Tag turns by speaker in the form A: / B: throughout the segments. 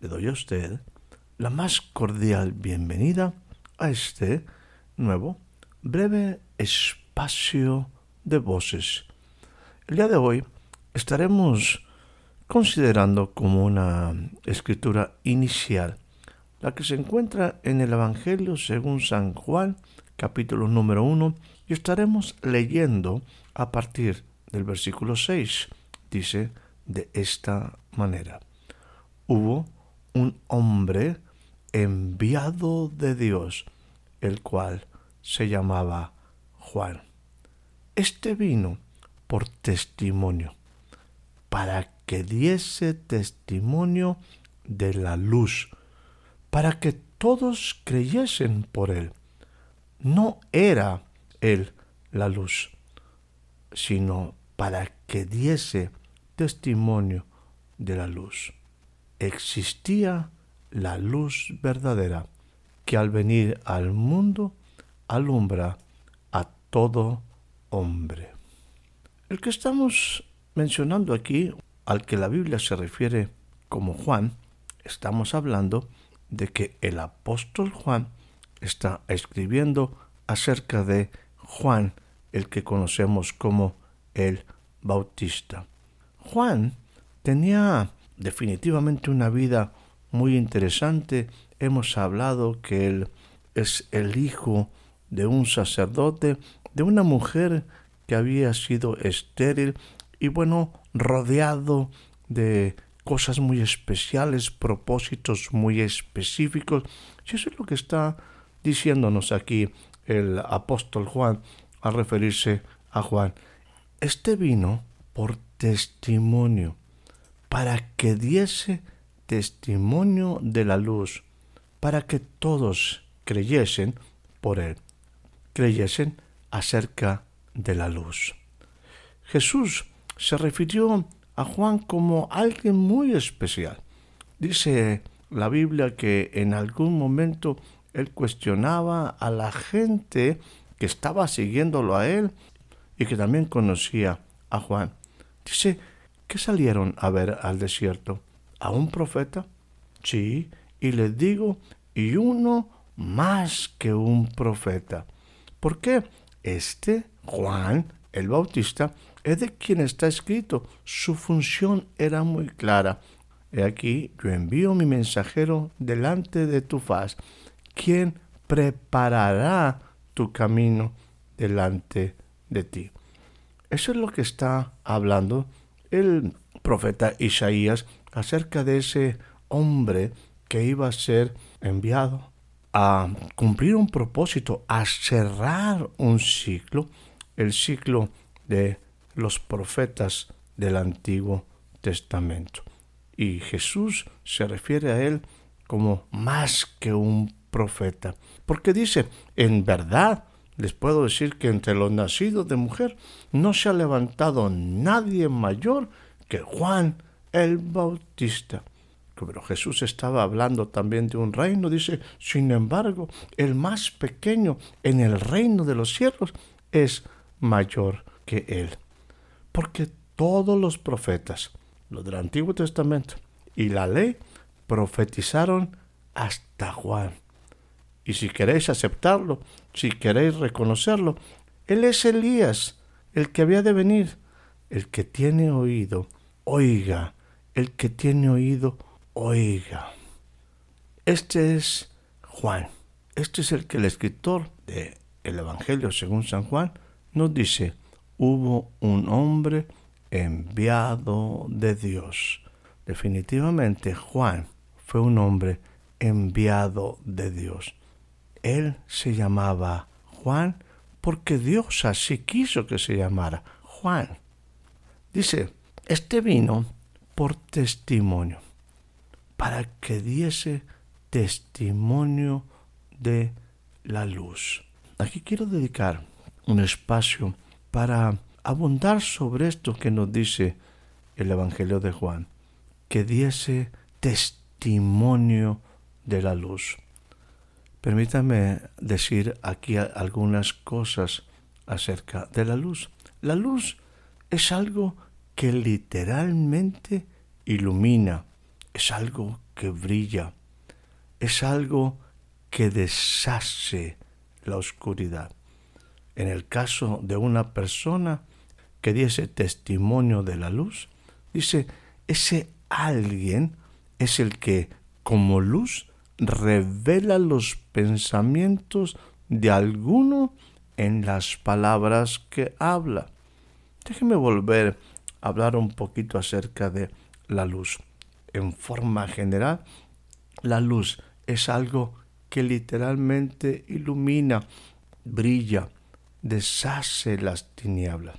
A: Le doy a usted la más cordial bienvenida a este nuevo breve espacio de voces. El día de hoy estaremos considerando como una escritura inicial la que se encuentra en el Evangelio según San Juan, capítulo número 1, y estaremos leyendo a partir del versículo 6. Dice de esta manera, hubo un hombre enviado de Dios, el cual se llamaba Juan. Este vino por testimonio, para que diese testimonio de la luz, para que todos creyesen por él. No era él la luz, sino para que diese testimonio de la luz. Existía la luz verdadera que al venir al mundo alumbra a todo hombre. El que estamos mencionando aquí, al que la Biblia se refiere como Juan, estamos hablando de que el apóstol Juan está escribiendo acerca de Juan, el que conocemos como el Bautista. Juan tenía definitivamente una vida muy interesante. Hemos hablado que él es el hijo de un sacerdote, de una mujer que había sido estéril y bueno, rodeado de cosas muy especiales, propósitos muy específicos. Y eso es lo que está diciéndonos aquí el apóstol Juan al referirse a Juan. Este vino por testimonio, para que diese testimonio de la luz, para que todos creyesen por él, creyesen acerca de la luz. Jesús se refirió a Juan como alguien muy especial. Dice la Biblia que en algún momento él cuestionaba a la gente que estaba siguiéndolo a él y que también conocía a Juan. Dice, ¿qué salieron a ver al desierto? ¿A un profeta? Sí, y les digo, y uno más que un profeta. ¿Por qué? Este, Juan el Bautista, es de quien está escrito. Su función era muy clara. He aquí, yo envío mi mensajero delante de tu faz, quien preparará tu camino delante de ti. Eso es lo que está hablando el profeta Isaías acerca de ese hombre que iba a ser enviado a cumplir un propósito, a cerrar un ciclo, el ciclo de los profetas del Antiguo Testamento. Y Jesús se refiere a él como más que un profeta, porque dice, en verdad, les puedo decir que entre los nacidos de mujer no se ha levantado nadie mayor que Juan el Bautista. Pero Jesús estaba hablando también de un reino, dice, sin embargo, el más pequeño en el reino de los cielos es mayor que él porque todos los profetas, los del Antiguo Testamento y la ley, profetizaron hasta Juan. Y si queréis aceptarlo, si queréis reconocerlo, Él es Elías, el que había de venir. El que tiene oído, oiga. El que tiene oído, oiga. Este es Juan. Este es el que el escritor del el Evangelio según San Juan nos dice, hubo un hombre enviado de Dios. Definitivamente Juan fue un hombre enviado de Dios. Él se llamaba Juan porque Dios así quiso que se llamara Juan. Dice, este vino por testimonio, para que diese testimonio de la luz. Aquí quiero dedicar un espacio para abundar sobre esto que nos dice el Evangelio de Juan, que diese testimonio de la luz. Permítame decir aquí algunas cosas acerca de la luz. La luz es algo que literalmente ilumina, es algo que brilla, es algo que deshace la oscuridad. En el caso de una persona que diese testimonio de la luz, dice, ese alguien es el que como luz revela los pensamientos de alguno en las palabras que habla. Déjeme volver a hablar un poquito acerca de la luz. En forma general, la luz es algo que literalmente ilumina, brilla, deshace las tinieblas.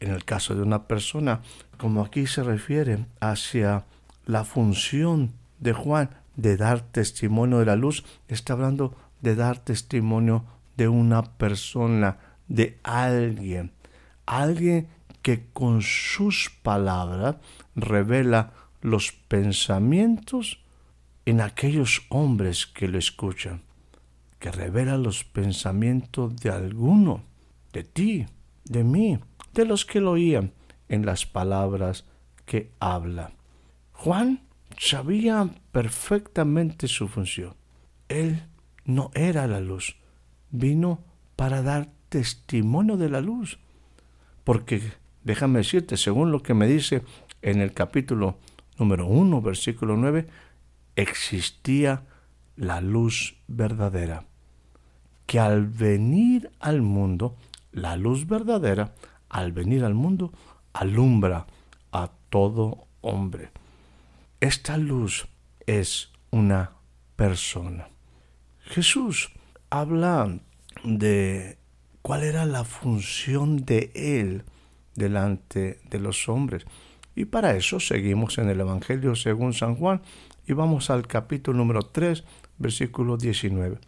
A: En el caso de una persona, como aquí se refiere hacia la función de Juan de dar testimonio de la luz, está hablando de dar testimonio de una persona, de alguien, alguien que con sus palabras revela los pensamientos en aquellos hombres que lo escuchan, que revela los pensamientos de alguno, de ti, de mí, de los que lo oían en las palabras que habla. Juan sabía perfectamente su función. Él no era la luz, vino para dar testimonio de la luz. Porque, déjame decirte, según lo que me dice en el capítulo número 1, versículo 9, existía la luz verdadera, que al venir al mundo, la luz verdadera, al venir al mundo, alumbra a todo hombre. Esta luz es una persona. Jesús habla de cuál era la función de Él delante de los hombres. Y para eso seguimos en el Evangelio según San Juan y vamos al capítulo número 3, versículo 19.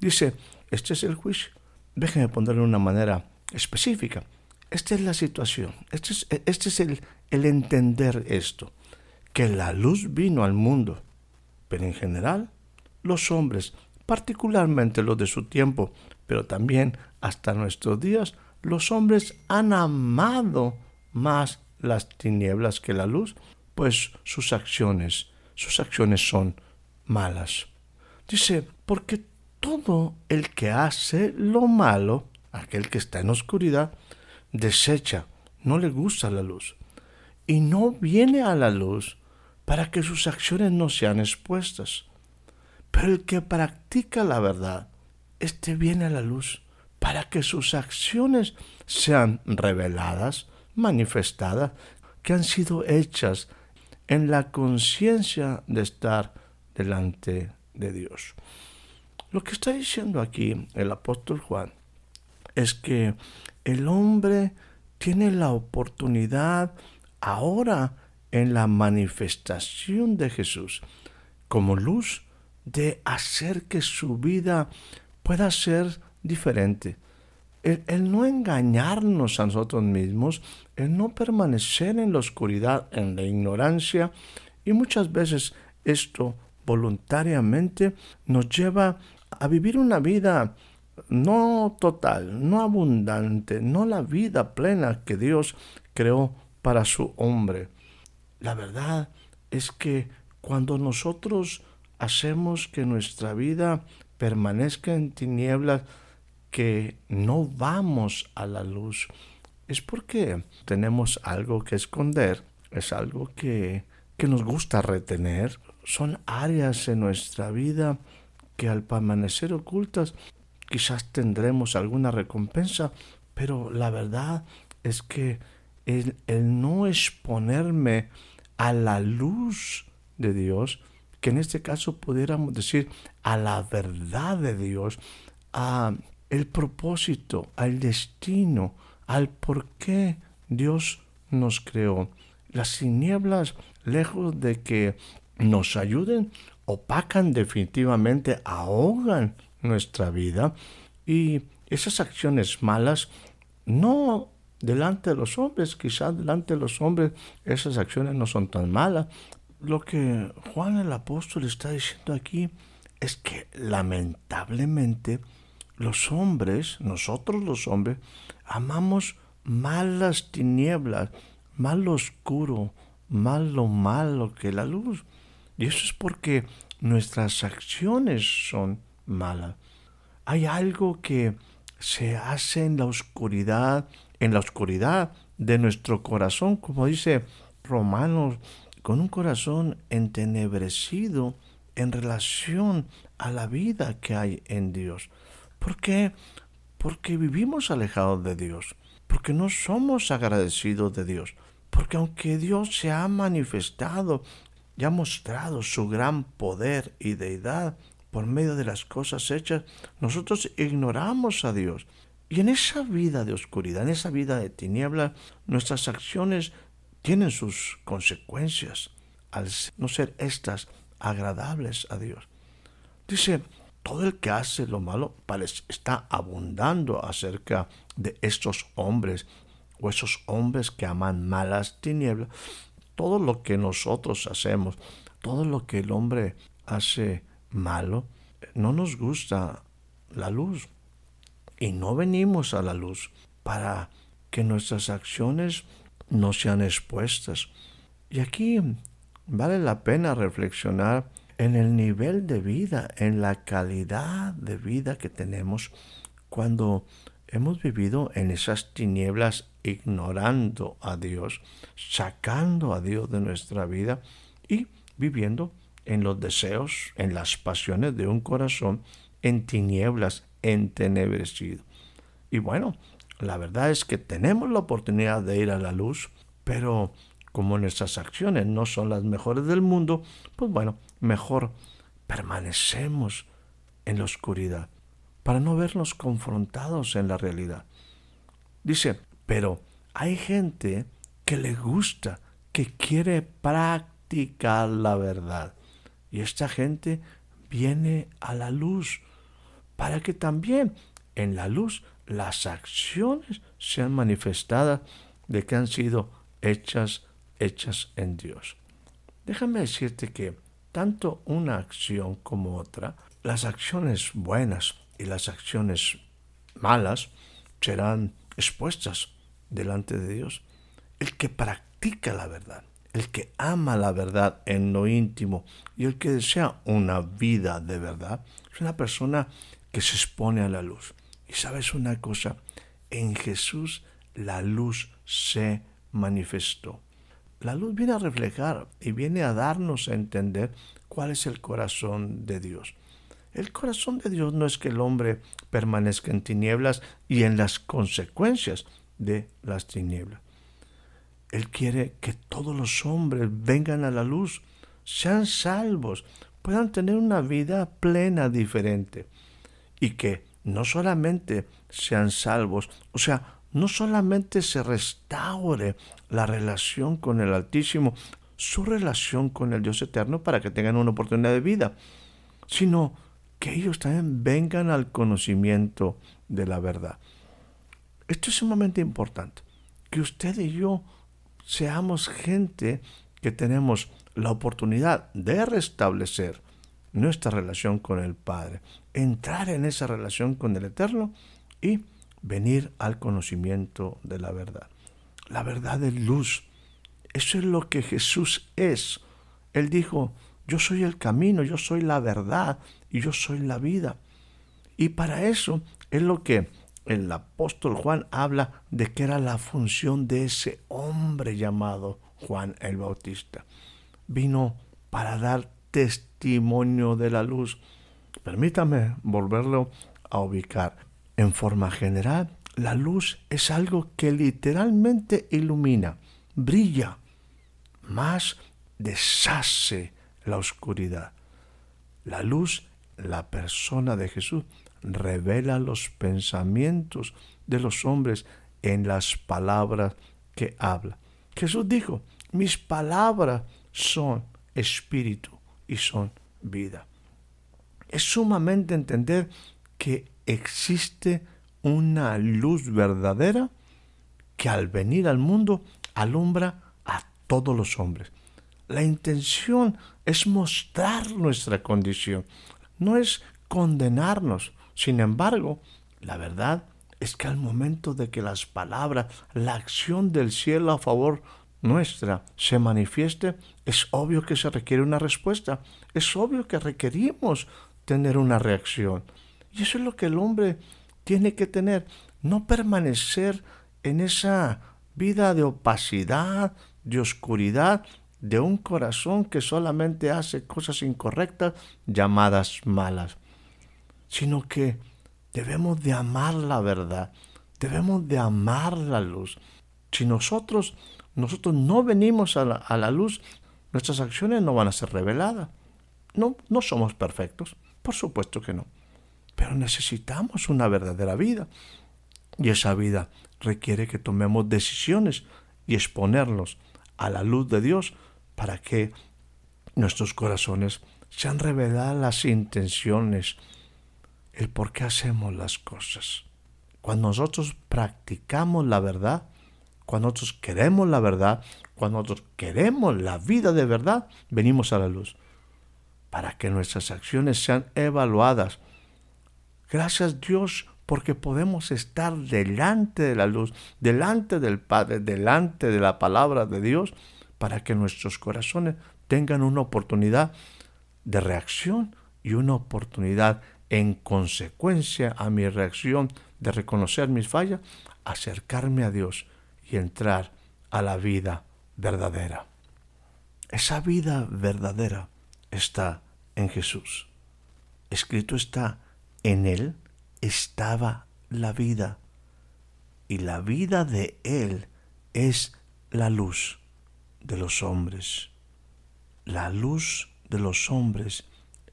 A: Dice, este es el juicio. Déjenme ponerlo de una manera específica. Esta es la situación. Este es, este es el, el entender esto que la luz vino al mundo, pero en general los hombres, particularmente los de su tiempo, pero también hasta nuestros días, los hombres han amado más las tinieblas que la luz, pues sus acciones, sus acciones son malas. Dice, porque todo el que hace lo malo, aquel que está en oscuridad, desecha, no le gusta la luz, y no viene a la luz para que sus acciones no sean expuestas. Pero el que practica la verdad, éste viene a la luz para que sus acciones sean reveladas, manifestadas, que han sido hechas en la conciencia de estar delante de Dios. Lo que está diciendo aquí el apóstol Juan es que el hombre tiene la oportunidad ahora en la manifestación de Jesús como luz de hacer que su vida pueda ser diferente. El, no engañarnos a nosotros mismos, el no permanecer en la oscuridad, en la ignorancia, y muchas veces esto voluntariamente nos lleva a vivir una vida no total, no abundante, no la vida plena que Dios creó para su hombre. La verdad es que cuando nosotros hacemos que nuestra vida permanezca en tinieblas, que no vamos a la luz, es porque tenemos algo que esconder, es algo que, que nos gusta retener, son áreas en nuestra vida que al permanecer ocultas quizás tendremos alguna recompensa, pero la verdad es que el, no exponerme a la luz de Dios, que en este caso pudiéramos decir a la verdad de Dios, a el propósito, al destino, al por qué Dios nos creó. Las tinieblas, lejos de que nos ayuden, opacan definitivamente, ahogan nuestra vida y esas acciones malas no delante de los hombres, quizás delante de los hombres esas acciones no son tan malas. Lo que Juan el apóstol está diciendo aquí es que lamentablemente los hombres, nosotros los hombres, amamos malas tinieblas, mal oscuro, mal lo malo que la luz. Y eso es porque nuestras acciones son malas. Hay algo que se hace en la oscuridad, en la oscuridad de nuestro corazón, como dice Romanos, con un corazón entenebrecido en relación a la vida que hay en Dios. ¿Por qué? Porque vivimos alejados de Dios, porque no somos agradecidos de Dios, porque aunque Dios se ha manifestado y ha mostrado su gran poder y deidad por medio de las cosas hechas, nosotros ignoramos a Dios. Y en esa vida de oscuridad, en esa vida de tinieblas, nuestras acciones tienen sus consecuencias al no ser estas agradables a Dios. Dice, todo el que hace lo malo está abundando acerca de estos hombres o esos hombres que aman malas tinieblas. Todo lo que nosotros hacemos, todo lo que el hombre hace malo, no nos gusta la luz. Y no venimos a la luz para que nuestras acciones no sean expuestas. Y aquí vale la pena reflexionar en el nivel de vida, en la calidad de vida que tenemos cuando hemos vivido en esas tinieblas ignorando a Dios, sacando a Dios de nuestra vida y viviendo en los deseos, en las pasiones de un corazón en tinieblas, entenebrecido. Y bueno, la verdad es que tenemos la oportunidad de ir a la luz, pero como nuestras acciones no son las mejores del mundo, pues bueno, mejor permanecemos en la oscuridad para no vernos confrontados en la realidad. Dice, pero hay gente que le gusta, que quiere practicar la verdad. Y esta gente viene a la luz para que también en la luz las acciones sean manifestadas de que han sido hechas, hechas en Dios. Déjame decirte que tanto una acción como otra, las acciones buenas y las acciones malas serán expuestas delante de Dios. El que practica la verdad, el que ama la verdad en lo íntimo y el que desea una vida de verdad, es una persona que se expone a la luz. Y sabes una cosa, en Jesús la luz se manifestó. La luz viene a reflejar y viene a darnos a entender cuál es el corazón de Dios. El corazón de Dios no es que el hombre permanezca en tinieblas y en las consecuencias de las tinieblas. Él quiere que todos los hombres vengan a la luz, sean salvos, puedan tener una vida plena diferente y que no solamente sean salvos, o sea, no solamente se restaure la relación con el Altísimo, su relación con el Dios eterno para que tengan una oportunidad de vida, sino que ellos también vengan al conocimiento de la verdad. Esto es sumamente importante, que usted y yo seamos gente que tenemos la oportunidad de restablecer nuestra relación con el Padre, entrar en esa relación con el Eterno y venir al conocimiento de la verdad. La verdad es luz. Eso es lo que Jesús es. Él dijo, yo soy el camino, yo soy la verdad y yo soy la vida. Y para eso es lo que el apóstol Juan habla de que era la función de ese hombre llamado Juan el Bautista. Vino para dar testimonio de la luz. Permítame volverlo a ubicar. En forma general, la luz es algo que literalmente ilumina, brilla, más deshace la oscuridad. La luz, la persona de Jesús, revela los pensamientos de los hombres en las palabras que habla. Jesús dijo, mis palabras son espíritu y son vida. Es sumamente entender que existe una luz verdadera que al venir al mundo alumbra a todos los hombres. La intención es mostrar nuestra condición, no es condenarnos. Sin embargo, la verdad es que al momento de que las palabras, la acción del cielo a favor nuestra se manifieste, es obvio que se requiere una respuesta, es obvio que requerimos tener una reacción. Y eso es lo que el hombre tiene que tener, no permanecer en esa vida de opacidad, de oscuridad, de un corazón que solamente hace cosas incorrectas llamadas malas, sino que debemos de amar la verdad, debemos de amar la luz. Si nosotros, nosotros no venimos a la, luz, nuestras acciones no van a ser reveladas. No, no somos perfectos, por supuesto que no. Pero necesitamos una verdadera vida. Y esa vida requiere que tomemos decisiones y exponerlos a la luz de Dios para que nuestros corazones sean reveladas las intenciones, el por qué hacemos las cosas. Cuando nosotros practicamos la verdad, cuando nosotros queremos la verdad, cuando nosotros queremos la vida de verdad, venimos a la luz para que nuestras acciones sean evaluadas. Gracias Dios porque podemos estar delante de la luz, delante del Padre, delante de la palabra de Dios, para que nuestros corazones tengan una oportunidad de reacción y una oportunidad en consecuencia a mi reacción de reconocer mis fallas, acercarme a Dios y entrar a la vida verdadera. Esa vida verdadera está en Jesús. Escrito está, en Él estaba la vida, y la vida de Él es la luz de los hombres. La luz de los hombres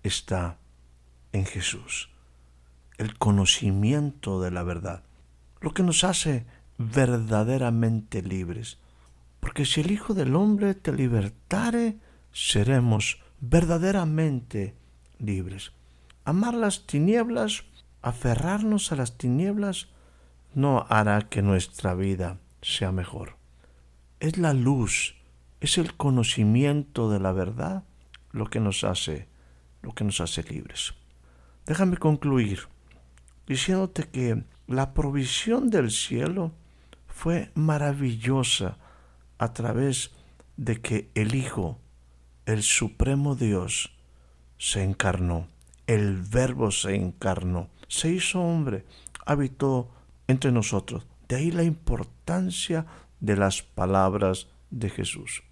A: está en Jesús. El conocimiento de la verdad, lo que nos hace verdaderamente libres. Porque si el Hijo del Hombre te libertare, seremos verdaderamente libres. Amar las tinieblas, aferrarnos a las tinieblas, no hará que nuestra vida sea mejor. Es la luz, es el conocimiento de la verdad lo que nos hace, lo que nos hace libres. Déjame concluir diciéndote que la provisión del cielo fue maravillosa a través de que el Hijo, el Supremo Dios, se encarnó, el Verbo se encarnó, se hizo hombre, habitó entre nosotros. De ahí la importancia de las palabras de Jesús.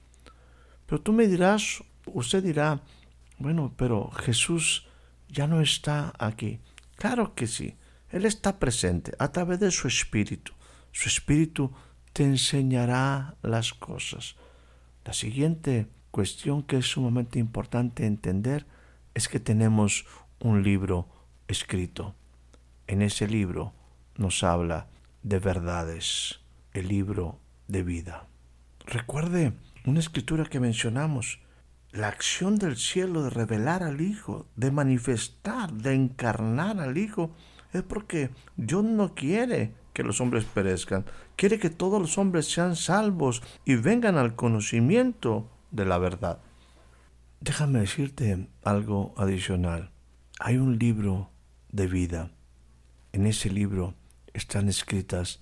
A: Pero tú me dirás, usted dirá, bueno, pero Jesús ya no está aquí. Claro que sí, Él está presente a través de su Espíritu. Su Espíritu te enseñará las cosas. La siguiente cuestión que es sumamente importante entender es que tenemos un libro escrito. En ese libro nos habla de verdades, el libro de vida. Recuerde una escritura que mencionamos, la acción del cielo de revelar al Hijo, de manifestar, de encarnar al Hijo, es porque Dios no quiere que los hombres perezcan, quiere que todos los hombres sean salvos y vengan al conocimiento de la verdad. Déjame decirte algo adicional. Hay un libro de vida. En ese libro están escritas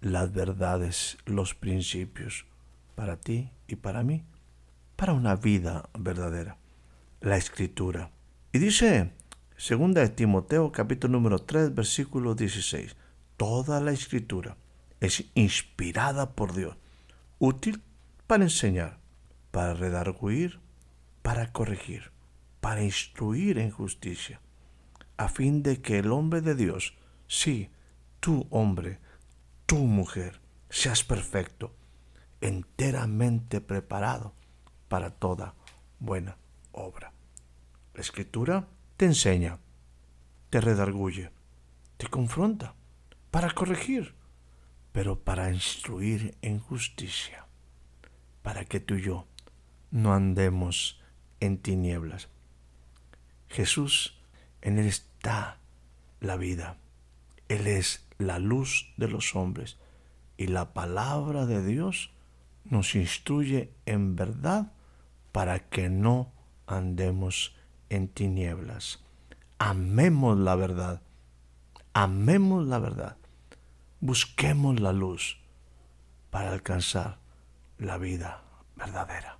A: las verdades, los principios, para ti y para mí, para una vida verdadera. La escritura. Y dice, segunda de Timoteo capítulo número 3 versículo 16, toda la escritura es inspirada por Dios, útil para enseñar, para redarguir, para corregir, para instruir en justicia, a fin de que el hombre de Dios, sí, tú hombre, tú mujer, seas perfecto, enteramente preparado para toda buena obra. La escritura te enseña, te redarguye, te confronta para corregir, pero para instruir en justicia, para que tú y yo no andemos en tinieblas. Jesús, en Él está la vida. Él es la luz de los hombres y la palabra de Dios nos instruye en verdad para que no andemos en tinieblas. Amemos la verdad. Amemos la verdad. Busquemos la luz para alcanzar la vida verdadera.